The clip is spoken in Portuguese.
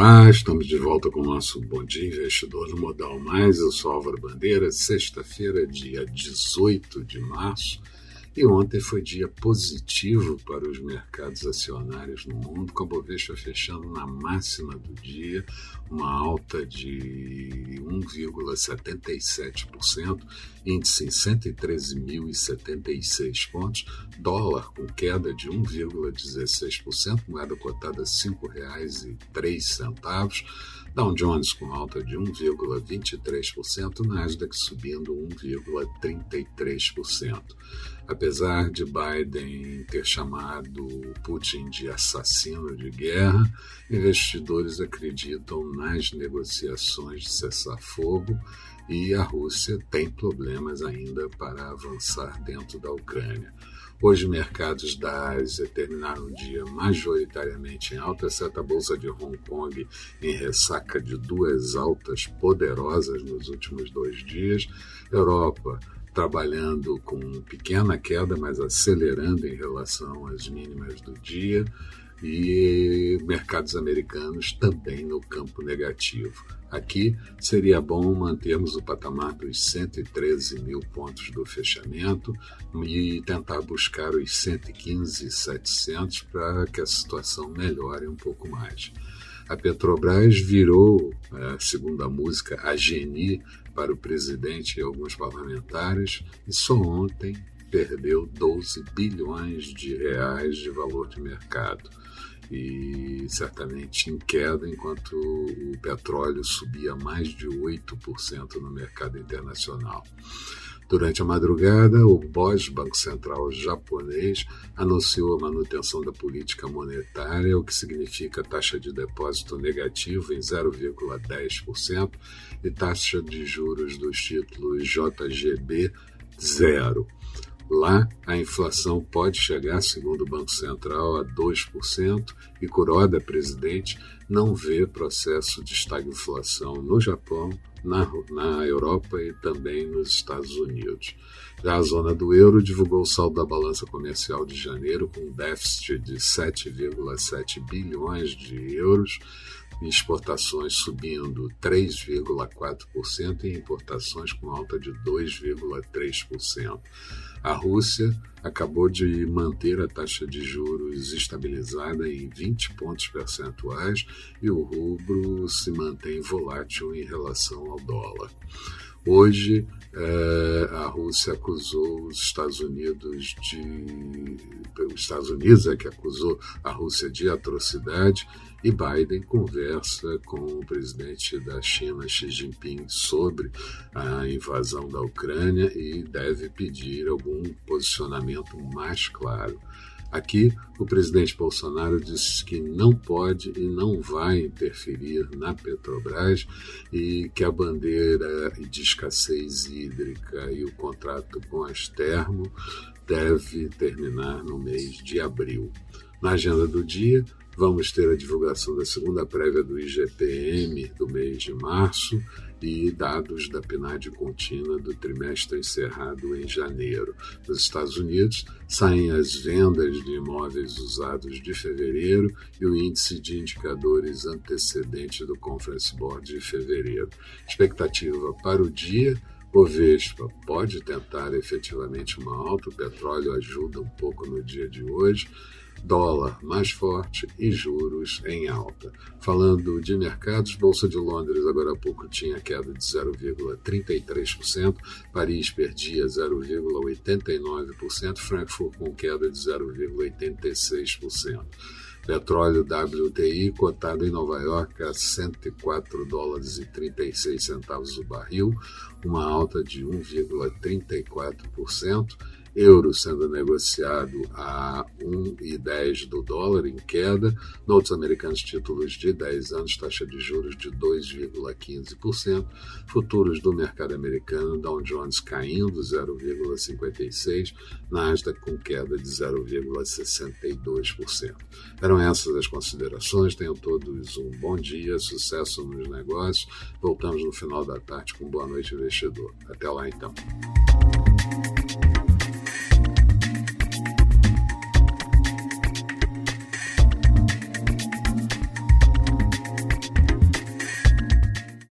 Olá, estamos de volta com o nosso Bom Dia Investidor no Modal Mais. Eu sou Álvaro Bandeira, sexta-feira, dia 18 de março. E ontem foi dia positivo para os mercados acionários no mundo, com a Bovespa fechando na máxima do dia, uma alta de 1,77%, índice em 113.076 pontos, dólar com queda de 1,16%, moeda cotada R$ 5,03 Dow Jones com alta de 1,23%, Nasdaq subindo 1,33%. Apesar de Biden ter chamado Putin de assassino de guerra, investidores acreditam nas negociações de cessar-fogo e a Rússia tem problemas ainda para avançar dentro da Ucrânia. Hoje, mercados da Ásia terminaram o dia majoritariamente em alta, exceto a Bolsa de Hong Kong em ressaca de duas altas poderosas nos últimos dois dias. Europa trabalhando com pequena queda, mas acelerando em relação às mínimas do dia e mercados americanos também no campo negativo. Aqui seria bom mantermos o patamar dos 113 mil pontos do fechamento e tentar buscar os 115,700 para que a situação melhore um pouco mais. A Petrobras virou, é, segundo a música, a geni para o presidente e alguns parlamentares e só ontem perdeu 12 bilhões de reais de valor de mercado e certamente em queda, enquanto o petróleo subia mais de 8% no mercado internacional. Durante a madrugada, o BOJ, Banco Central japonês, anunciou a manutenção da política monetária, o que significa taxa de depósito negativo em 0,10% e taxa de juros dos títulos JGB zero. Lá, a inflação pode chegar, segundo o Banco Central, a 2%, e Kuroda, presidente, não vê processo de estagflação no Japão, na, na Europa e também nos Estados Unidos. Já a zona do euro divulgou o saldo da balança comercial de janeiro com um déficit de 7,7 bilhões de euros, exportações subindo 3,4% e importações com alta de 2,3%. A Rússia acabou de manter a taxa de juros estabilizada em 20 pontos percentuais e o rubro se mantém volátil em relação ao dólar. Hoje, é, a Rússia acusou os Estados Unidos de. Os Estados Unidos é que acusou a Rússia de atrocidade e Biden conversa com o presidente da China, Xi Jinping, sobre a invasão da Ucrânia e deve pedir algum posicionamento mais claro. Aqui, o presidente Bolsonaro disse que não pode e não vai interferir na Petrobras e que a bandeira de escassez hídrica e o contrato com as termo deve terminar no mês de abril. Na agenda do dia, Vamos ter a divulgação da segunda prévia do IGPM do mês de março e dados da PNAD contínua do trimestre encerrado em janeiro. Nos Estados Unidos, saem as vendas de imóveis usados de fevereiro e o índice de indicadores antecedentes do Conference Board de fevereiro. Expectativa para o dia. O Vespa pode tentar efetivamente uma alta, o petróleo ajuda um pouco no dia de hoje dólar mais forte e juros em alta. Falando de mercados, Bolsa de Londres agora há pouco tinha queda de 0,33%, Paris perdia 0,89%, Frankfurt com queda de 0,86%. Petróleo WTI cotado em Nova York a 104 dólares e 36 centavos o barril, uma alta de 1,34% euro sendo negociado a 1,10 do dólar em queda, notes americanos títulos de 10 anos, taxa de juros de 2,15%, futuros do mercado americano, Dow Jones caindo 0,56%, Nasdaq com queda de 0,62%. Eram essas as considerações, tenham todos um bom dia, sucesso nos negócios, voltamos no final da tarde com Boa Noite Investidor. Até lá então.